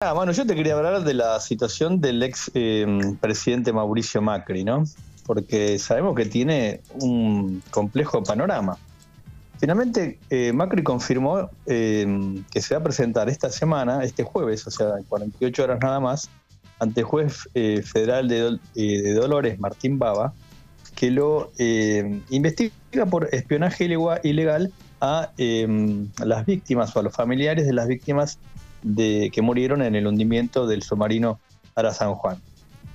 Ah, bueno, yo te quería hablar de la situación del ex em, presidente Mauricio Macri, ¿no? Porque sabemos que tiene un complejo panorama. Finalmente, eh, Macri confirmó em, que se va a presentar esta semana, este jueves, o sea, en 48 horas nada más, ante el juez eh, federal de, eh, de, Dolores, Martín Baba, que lo em, investiga por espionaje ilegal a las víctimas o a los familiares de las víctimas de, que murieron en el hundimiento del submarino Ara San Juan.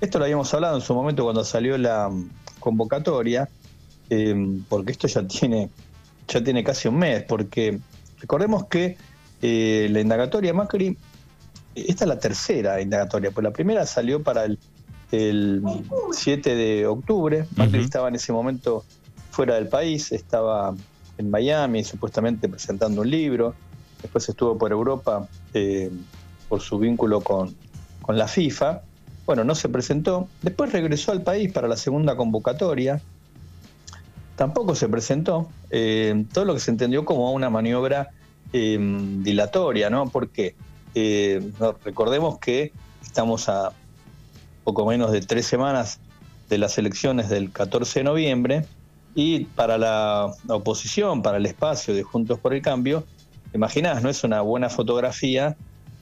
Esto lo habíamos hablado en su momento cuando salió la mm, convocatoria, em, porque esto ya tiene, ya tiene casi un mes, porque recordemos que eh, la indagatoria Macri, esta es la tercera indagatoria, pues la primera salió para el, 7 de octubre, Macri estaba en ese momento fuera del país, estaba en Miami supuestamente presentando un libro, después estuvo por Europa eh, por su vínculo con, la FIFA. Bueno, no se presentó. Después regresó al país para la segunda convocatoria. Tampoco se presentó. Eh, todo lo que se entendió como una maniobra eh, dilatoria, ¿no? Porque recordemos que estamos a poco menos de tres semanas de las elecciones del 14 de noviembre y para la oposición, para el espacio de Juntos por el Cambio, imaginás, no es una buena fotografía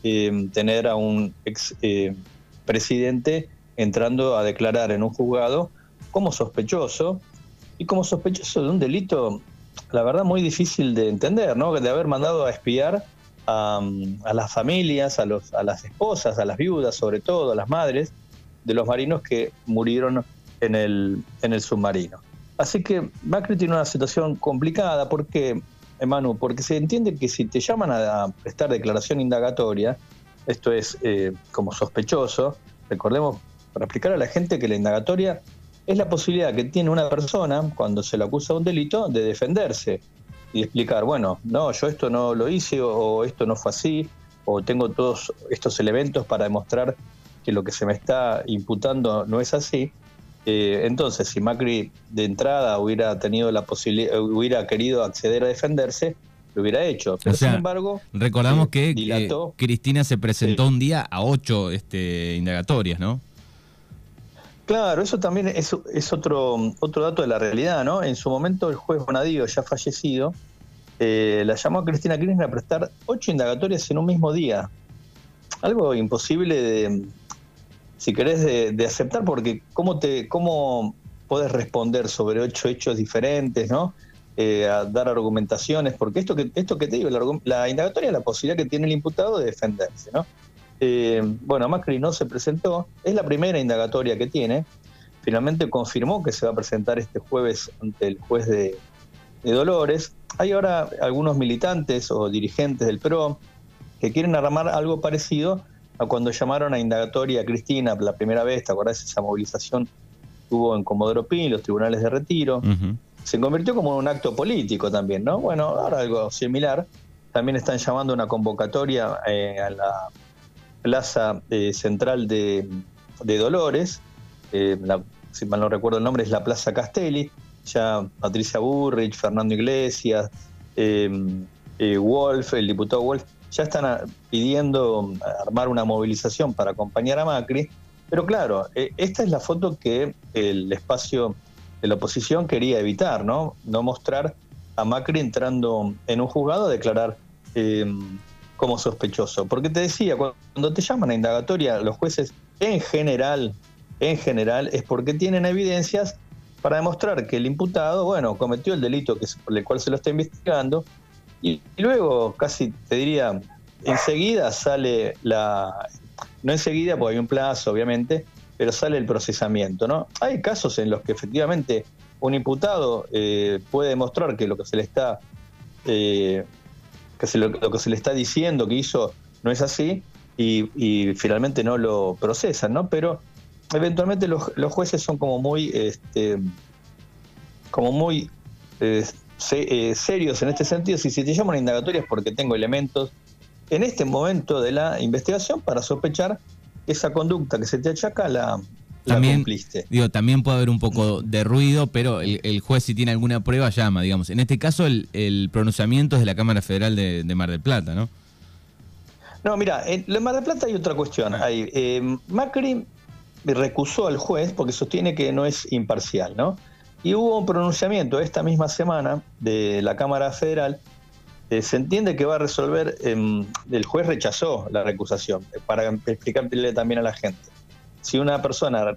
eh, tener a un ex eh, presidente entrando a declarar en un juzgado como sospechoso y como sospechoso de un delito, la verdad, muy difícil de entender, ¿no? De haber mandado a espiar a, las familias, a, los, las esposas, a las viudas, sobre todo, a las madres de los marinos que murieron en el, en el submarino. Así que Macri tiene una situación complicada porque Manu, porque se entiende que si te llaman a prestar declaración indagatoria, esto es eh, como sospechoso, recordemos, para explicar a la gente que la indagatoria es la posibilidad que tiene una persona, cuando se le acusa de un delito, de defenderse y explicar, bueno, no, yo esto no lo hice o esto no fue así, o tengo todos estos elementos para demostrar que lo que se me está imputando no es así. Eh, entonces, si Macri de entrada hubiera tenido la posibilidad, hubiera querido acceder a defenderse, lo hubiera hecho. Pero sin embargo, recordamos eh, que Cristina se presentó un día a ocho este, indagatorias, ¿no? Claro, eso también es, es, otro, otro dato de la realidad, ¿no? En su momento el juez Bonadío, ya fallecido, eh, la llamó a Cristina Kirchner a prestar ocho indagatorias en un mismo día. Algo imposible de, si querés, de, aceptar, porque cómo te, cómo puedes responder sobre ocho hechos diferentes, ¿no? Eh, a dar argumentaciones, porque esto que, esto que te digo, la, indagatoria es la posibilidad que tiene el imputado de defenderse, ¿no? Eh, bueno, Macri no se presentó, es la primera indagatoria que tiene, finalmente confirmó que se va a presentar este jueves ante el juez de, de Dolores. Hay ahora algunos militantes o dirigentes del PRO que quieren armar algo parecido cuando llamaron a indagatoria a Cristina la primera vez, ¿te acordás? Esa movilización tuvo en Comodoro Pi, los tribunales de retiro. Se convirtió como un acto político también, ¿no? Bueno, ahora algo similar. También están llamando una convocatoria eh, a la plaza eh, central de, Dolores. Eh, si mal no recuerdo el nombre, es la Plaza Castelli. Ya Patricia Burrich, Fernando Iglesias, Wolf, el diputado Wolf, ya están ah, pidiendo ah, armar una movilización para acompañar a Macri, pero claro, eh, esta es la foto que el espacio de la oposición quería evitar, ¿no? No mostrar a Macri entrando en un juzgado a declarar eh, como sospechoso. Porque te decía, cuando te llaman a indagatoria, los jueces en general, en general, es porque tienen evidencias para demostrar que el imputado, bueno, cometió el delito que, por el cual se lo está investigando y, luego, casi te diría, enseguida sale la. No enseguida, porque hay un plazo, obviamente, pero sale el procesamiento, ¿no? Hay casos en los que efectivamente un imputado eh, puede demostrar que lo que se le está. Eh, que lo, que se le está diciendo que hizo no es así y, finalmente no lo procesan, ¿no? Pero eventualmente los, jueces son como muy, este, como muy eh, eh, serios en este sentido. Si se te llaman indagatorias porque tengo elementos en este momento de la investigación para sospechar que esa conducta que se te achaca la, también, cumpliste. Digo, también puede haber un poco de ruido, pero el, juez si tiene alguna prueba llama, digamos. En este caso el, pronunciamiento es de la Cámara Federal de, Mar del Plata, ¿no? No, mira, en Mar del Plata hay otra cuestión. Hay, eh, Macri recusó al juez porque sostiene que no es imparcial, ¿no? Y hubo un pronunciamiento esta misma semana de la Cámara Federal. Eh, se entiende que va a resolver, em, el juez rechazó la recusación, eh, para explicarle también a la gente. Si una persona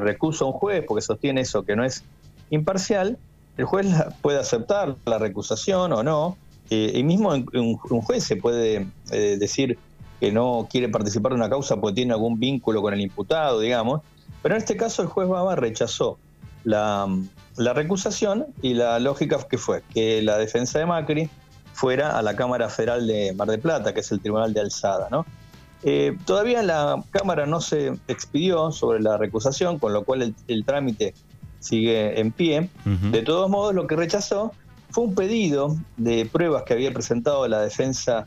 recusa a un juez porque sostiene eso, que no es imparcial, el juez puede aceptar la recusación o no, eh, y mismo un, juez se puede eh, decir que no quiere participar de una causa porque tiene algún vínculo con el imputado, digamos, pero en este caso el juez Baba rechazó la, recusación y la lógica que fue que la defensa de Macri fuera a la Cámara Federal de Mar del Plata, que es el Tribunal de Alzada, ¿no? Eh, todavía la Cámara no se expidió sobre la recusación, con lo cual el, trámite sigue en pie. De todos modos, lo que rechazó fue un pedido de pruebas que había presentado la defensa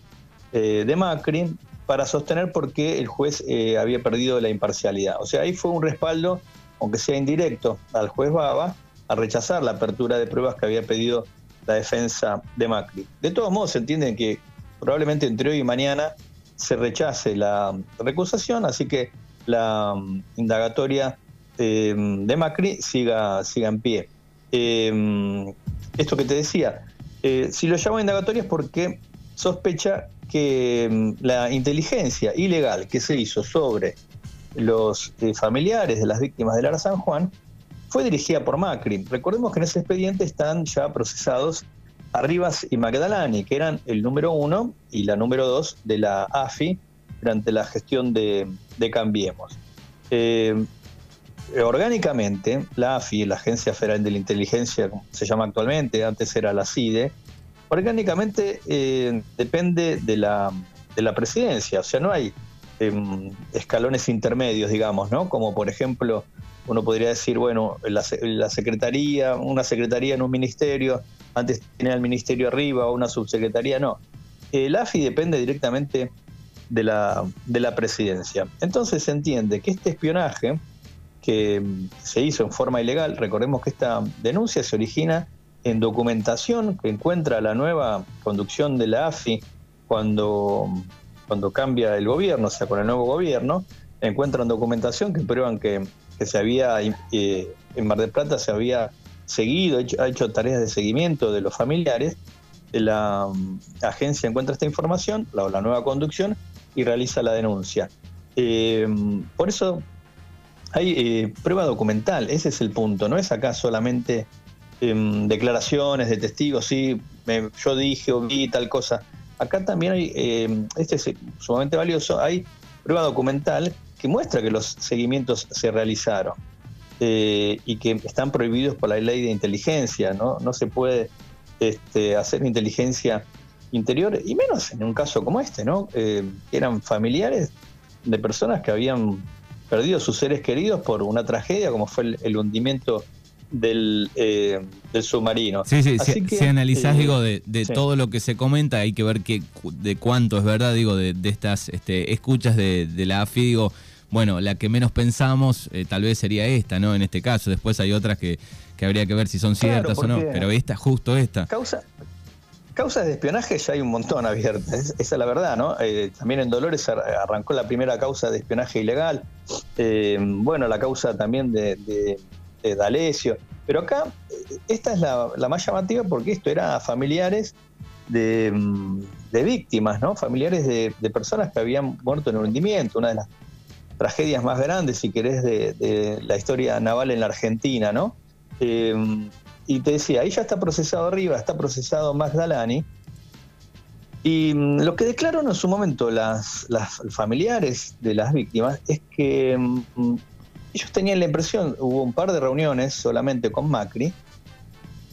eh, de Macri para sostener por qué el juez eh, había perdido la imparcialidad. O sea, ahí fue un respaldo, aunque sea indirecto, al juez Baba a rechazar la apertura de pruebas que había pedido la defensa de Macri. De todos modos, se entiende que probablemente entre hoy y mañana se rechace la recusación, así que la mm, indagatoria eh, de Macri siga, siga en pie esto que te decía, eh, si lo llamo indagatorio es porque sospecha que mm, la inteligencia ilegal que se hizo sobre los eh, familiares de las víctimas del Ara San Juan fue dirigida por Macri. Recordemos que en ese expediente están ya procesados Arribas y Magdalani, que eran el número uno y la número dos de la AFI durante la gestión de, Cambiemos. Eh, orgánicamente, la AFI, la Agencia Federal de la Inteligencia, como se llama actualmente, antes era la CIDE, orgánicamente eh, depende de la, de la presidencia, o sea, no hay escalones intermedios, digamos, ¿no? Como por ejemplo, uno podría decir, bueno, la, secretaría, una secretaría en un ministerio, antes tenía el ministerio arriba o una subsecretaría, no. El AFI depende directamente de la, de la presidencia. Entonces se entiende que este espionaje, que se hizo en forma ilegal. Recordemos que esta denuncia se origina en documentación que encuentra la nueva conducción de la AFI cuando, cuando cambia el gobierno, o sea, con el nuevo gobierno, encuentran documentación que prueban que, se había, eh, en Mar del Plata se había seguido, ha hecho tareas de seguimiento de los familiares. La mm, agencia encuentra esta información, la, la nueva conducción, y realiza la denuncia. Eh, por eso hay eh, prueba documental, ese es el punto, no es acá solamente em, declaraciones de testigos, sí, yo dije o vi tal cosa. Acá también hay, em, este es sumamente valioso, hay prueba documental que muestra que los seguimientos se realizaron eh, y que están prohibidos por la ley de inteligencia, ¿no? No se puede este, hacer inteligencia interior, y menos en un caso como este, ¿no? Eh, eran familiares de personas que habían perdido sus seres queridos por una tragedia como fue el, hundimiento del, eh, del, submarino. Sí, sí, si, analizás, eh, digo, de, todo lo que se comenta, hay que ver que, de cuánto es verdad, digo, de, estas este, escuchas de, la AFI, digo, bueno, la que menos pensamos eh, tal vez sería esta, ¿no? En este caso, después hay otras que, que habría que ver si son ciertas o no, pero esta, justo esta. Causa, Causas de espionaje ya hay un montón abiertas, esa es la verdad, ¿no? Eh, también en Dolores arrancó la primera causa de espionaje ilegal, eh, bueno, la causa también de, de, D'Alessio, pero acá eh, esta es la, más llamativa porque esto era familiares de, víctimas, ¿no? Familiares de, personas que habían muerto en un hundimiento, una de las tragedias más grandes, si querés, de, la historia naval en la Argentina, ¿no? y te decía, ahí ya está procesado arriba, está procesado Magdalani. Y mm, lo que declararon en su momento las, las familiares de las víctimas es que mm, ellos tenían la impresión, hubo un par de reuniones solamente con Macri,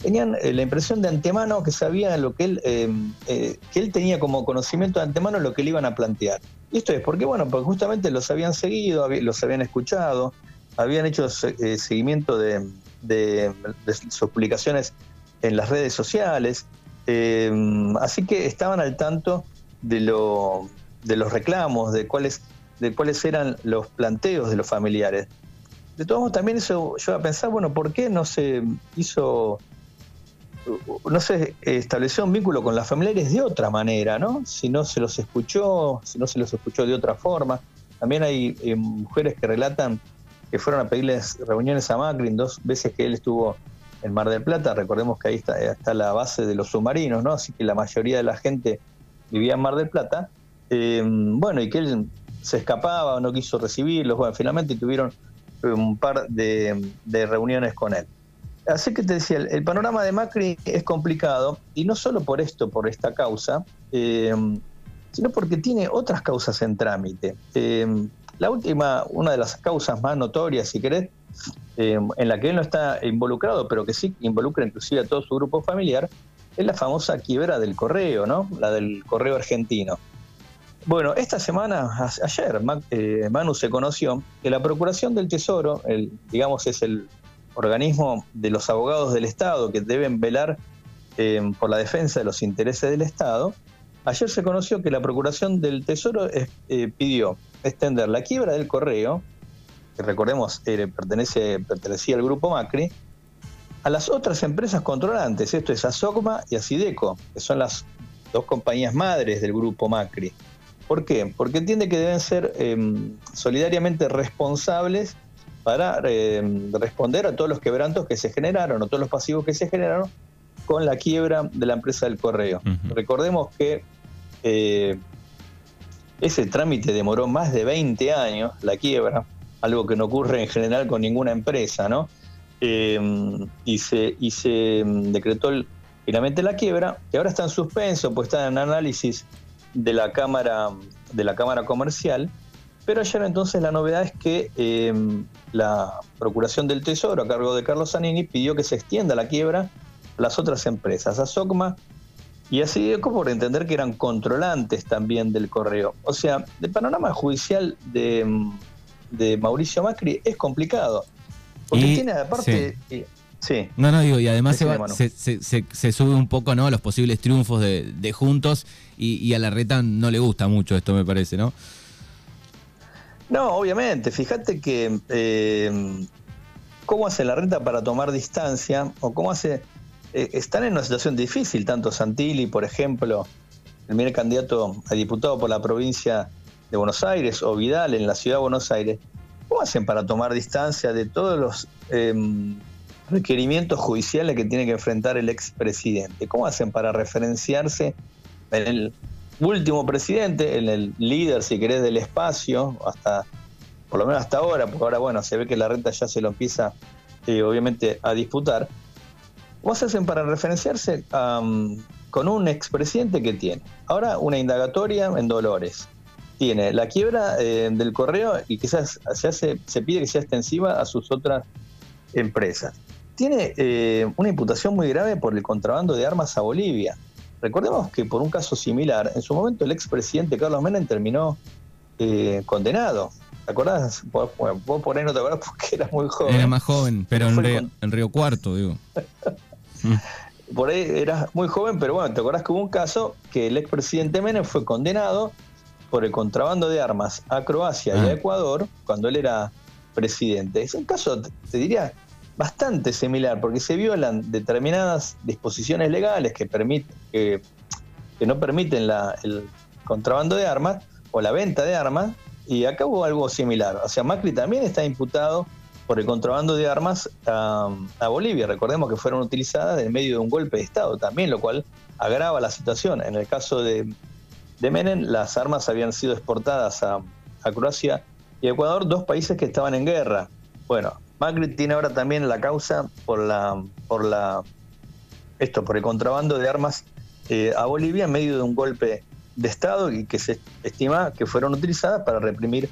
tenían eh, la impresión de antemano que sabía lo que él, eh, eh, que él tenía como conocimiento de antemano lo que le iban a plantear. Y esto es porque, bueno, porque justamente los habían seguido, los habían escuchado, habían hecho seguimiento de, de, sus publicaciones en las redes sociales. Eh, así que estaban al tanto de, lo, de los reclamos, de cuáles, de cuáles eran los planteos de los familiares. De todos modos, también eso yo a pensar, bueno, ¿por qué no se hizo no se estableció un vínculo con las familiares de otra manera, ¿no? Si no se los escuchó, si no se los escuchó de otra forma. También hay eh, mujeres que relatan que fueron a pedirles reuniones a Macri dos veces que él estuvo en Mar del Plata. Recordemos que ahí está, está la base de los submarinos, ¿no? Así que la mayoría de la gente vivía en Mar del Plata. Eh, bueno, y que él se escapaba, no quiso recibirlos. Bueno, finalmente tuvieron un par de reuniones con él. Así que te decía, el, panorama de Macri es complicado, y no solo por esto, por esta causa, eh, sino porque tiene otras causas en trámite. Eh, la última, una de las causas más notorias, si querés, eh, en la que él no está involucrado, pero que sí involucra inclusive a todo su grupo familiar, es la famosa quiebra del correo, ¿no? La del correo argentino. Bueno, esta semana, ayer, Manu se conoció que la Procuración del Tesoro, el, digamos es el organismo de los abogados del Estado que deben velar eh, por la defensa de los intereses del Estado, ayer se conoció que la Procuración del Tesoro eh, pidió extender la quiebra del correo, que recordemos eh, pertenece, pertenecía al grupo Macri, a las otras empresas controlantes, esto es a y a Sideco, que son las dos compañías madres del grupo Macri. ¿Por qué? Porque entiende que deben ser solidariamente responsables para eh, responder a todos los quebrantos que se generaron o todos los pasivos que se generaron con la quiebra de la empresa del correo. Recordemos que eh, ese trámite demoró más de 20 años, la quiebra, algo que no ocurre en general con ninguna empresa, ¿no? Eh, y, se, y se decretó finalmente la quiebra, que ahora está en suspenso, pues está en análisis de la Cámara, de la cámara Comercial, pero ayer entonces la novedad es que em, la Procuración del Tesoro, a cargo de Carlos Zanini, pidió que se extienda la quiebra a las otras empresas, a SOCMA y así como por entender que eran controlantes también del correo. O sea, el panorama judicial de, em, Mauricio Macri es complicado. Porque tiene aparte... Sí. No, no, digo, y además se, se, sube un poco ¿no? a los posibles triunfos de, Juntos y, y, a la reta no le gusta mucho esto, me parece, ¿no? No, obviamente. Fíjate que eh, cómo hace la renta para tomar distancia o cómo hace... Eh, están en una situación difícil, tanto Santilli, por ejemplo, el primer candidato a diputado por la provincia de Buenos Aires o Vidal en la ciudad de Buenos Aires. ¿Cómo hacen para tomar distancia de todos los em, requerimientos judiciales que tiene que enfrentar el expresidente? ¿Cómo hacen para referenciarse en el último presidente, en el líder, si querés, del espacio, hasta por lo menos hasta ahora, porque ahora, bueno, se ve que la renta ya se lo empieza, eh, obviamente, a disputar. ¿Cómo se hacen para referenciarse con un expresidente que tiene? Ahora una indagatoria en Dolores. Tiene la quiebra eh, del correo y quizás se, hace, se pide que sea extensiva a sus otras empresas. Tiene eh, una imputación muy grave por el contrabando de armas a Bolivia. Recordemos que por un caso similar, en su momento el expresidente Carlos Menem terminó eh, condenado. ¿Te acordás? Vos, por ahí no te acordás porque eras muy joven. Era más joven, pero en Río, Cuarto, digo. por ahí eras muy joven, pero bueno, ¿te acordás que hubo un caso que el expresidente Menem fue condenado por el contrabando de armas a Croacia y a ah. Ecuador cuando él era presidente? Es un caso, te diría, bastante similar, porque se violan determinadas disposiciones legales que, permiten, que, no permiten la, el contrabando de armas o la venta de armas, y acá hubo algo similar. O sea, Macri también está imputado por el contrabando de armas a, Bolivia. Recordemos que fueron utilizadas en medio de un golpe de Estado también, lo cual agrava la situación. En el caso de, de Menem, las armas habían sido exportadas a, a Croacia y Ecuador, dos países que estaban en guerra. Bueno, Macri tiene ahora también la causa por la, por la, esto, por el contrabando de armas eh, a Bolivia en medio de un golpe de Estado y que se estima que fueron utilizadas para reprimir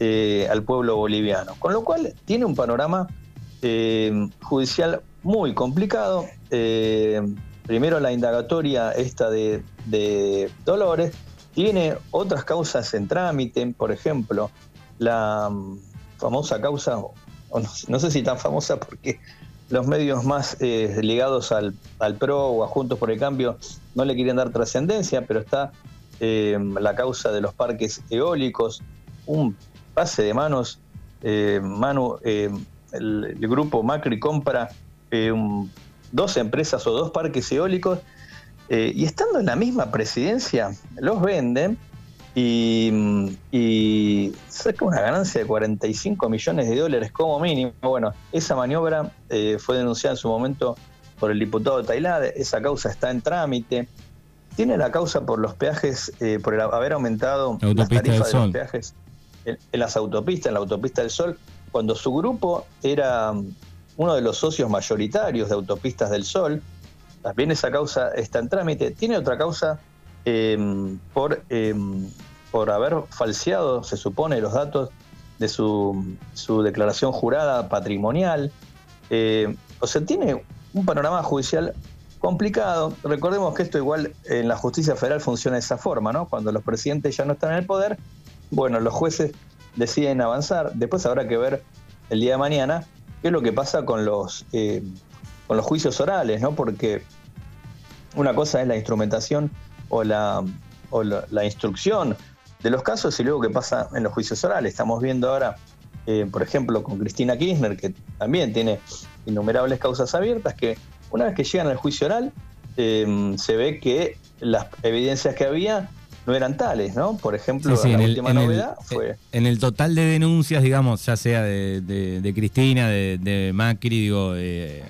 eh, al pueblo boliviano. Con lo cual tiene un panorama eh, judicial muy complicado. primero la indagatoria esta de, Dolores, tiene otras causas en trámite, por ejemplo, la mm, famosa causa no, sé si tan famosa porque los medios más eh, ligados al, PRO o a Juntos por el Cambio no le quieren dar trascendencia, pero está eh, la causa de los parques eólicos, un pase de manos, eh, Manu, el, grupo Macri compra dos empresas o dos parques eólicos eh, y estando en la misma presidencia, los venden y, y, saca una ganancia de 45 millones de dólares como mínimo. Bueno, esa maniobra eh, fue denunciada en su momento por el diputado de Tailad, esa causa está en trámite. Tiene la causa por los peajes, eh, por haber aumentado las tarifas de los peajes en, las autopistas, en la autopista del Sol, cuando su grupo era um, uno de los socios mayoritarios de Autopistas del Sol. También esa causa está en trámite. Tiene otra causa em, por, em, por haber falseado, se supone, los datos de su, su declaración jurada patrimonial. Eh, o sea, tiene un panorama judicial complicado. Recordemos que esto igual en la justicia federal funciona de esa forma, ¿no? Cuando los presidentes ya no están en el poder, bueno, los jueces deciden avanzar. Después habrá que ver el día de mañana qué es lo que pasa con los, eh, con los juicios orales, ¿no? Porque una cosa es la instrumentación o la, o la, instrucción de los casos y luego qué pasa en los juicios orales. Estamos viendo ahora, eh, por ejemplo, con Cristina Kirchner, que también tiene innumerables causas abiertas, que una vez que llegan al juicio oral, eh, se ve que las evidencias que había no eran tales, ¿no? Por ejemplo, la última novedad fue... En el total de denuncias, digamos, ya sea de, Cristina, de, Macri, digo, eh,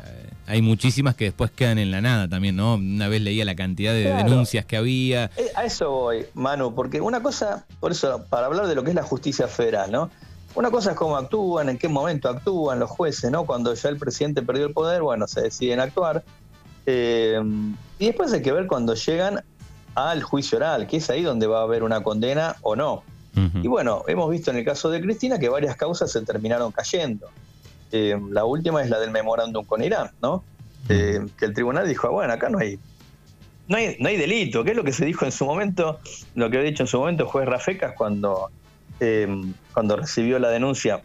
hay muchísimas que después quedan en la nada también, ¿no? Una vez leía la cantidad de denuncias que había. Eh, a eso voy, Manu, porque una cosa, por eso, para hablar de lo que es la justicia federal, ¿no? Una cosa es cómo actúan, en qué momento actúan los jueces, ¿no? Cuando ya el presidente perdió el poder, bueno, se deciden actuar. Eh, y después hay que ver cuando llegan al juicio oral, que es ahí donde va a haber una condena o no. Y bueno, hemos visto en el caso de Cristina que varias causas se terminaron cayendo. Eh, la última es la del memorándum con Irán, ¿no? Eh, que el tribunal dijo, ah, bueno, acá no hay, no hay, no hay delito, que es lo que se dijo en su momento, lo que había dicho en su momento el juez Rafecas cuando, eh, cuando recibió la denuncia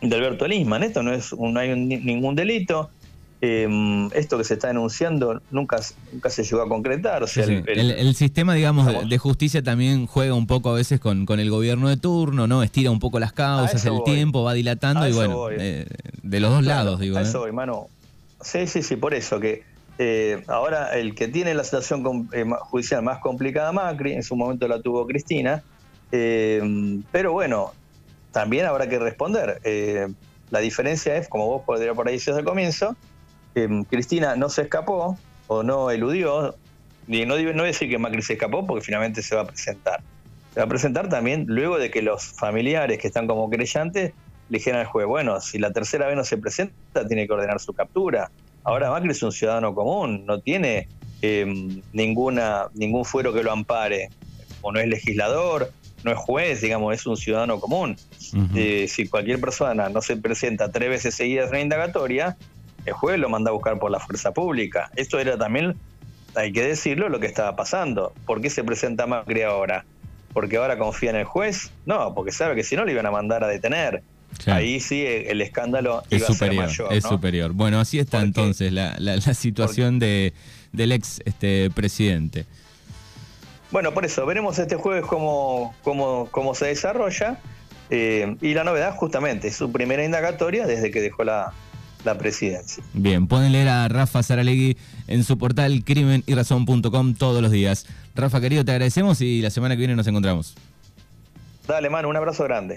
de Alberto Lisman. Esto no es no hay ningún delito, Em, esto que se está denunciando nunca, nunca se llegó a concretar. Sea, el, sistema, digamos, de, justicia también juega un poco a veces con, con el gobierno de turno, ¿no? Estira un poco las causas, el tiempo va dilatando y bueno, eh, de los dos lados, digo. A ¿eh? eso hermano. Sí, sí, sí, por eso que eh, ahora el que tiene la situación judicial más complicada, Macri, en su momento la tuvo Cristina, pero bueno, también habrá que responder. la diferencia es, como vos podrías por ahí decir al comienzo, Cristina no se escapó o no eludió, y no, no voy a decir que Macri se escapó porque finalmente se va a presentar. Se va a presentar también luego de que los familiares que están como creyentes le dijeran al juez, bueno, si la tercera vez no se presenta, tiene que ordenar su captura. Ahora Macri es un ciudadano común, no tiene em, ninguna, ningún fuero que lo ampare, o no es legislador, no es juez, digamos, es un ciudadano común. Eh, si cualquier persona no se presenta tres veces seguidas en la indagatoria, el juez lo manda a buscar por la fuerza pública. Esto era también, hay que decirlo, lo que estaba pasando. ¿Por qué se presenta Macri ahora? ¿Porque ahora confía en el juez? No, porque sabe que si no le iban a mandar a detener. Ahí sí el escándalo es iba superior, a ser mayor. Es superior. Bueno, así está entonces la, situación de, del ex este, presidente. Bueno, por eso, veremos este jueves cómo, cómo, cómo se desarrolla. Eh, y la novedad, justamente, es su primera indagatoria desde que dejó la, la presidencia. Bien, pueden leer a Rafa Saralegui en su portal crimenyrazón.com todos los días. Rafa, querido, te agradecemos y la semana que viene nos encontramos. Dale, mano, un abrazo grande.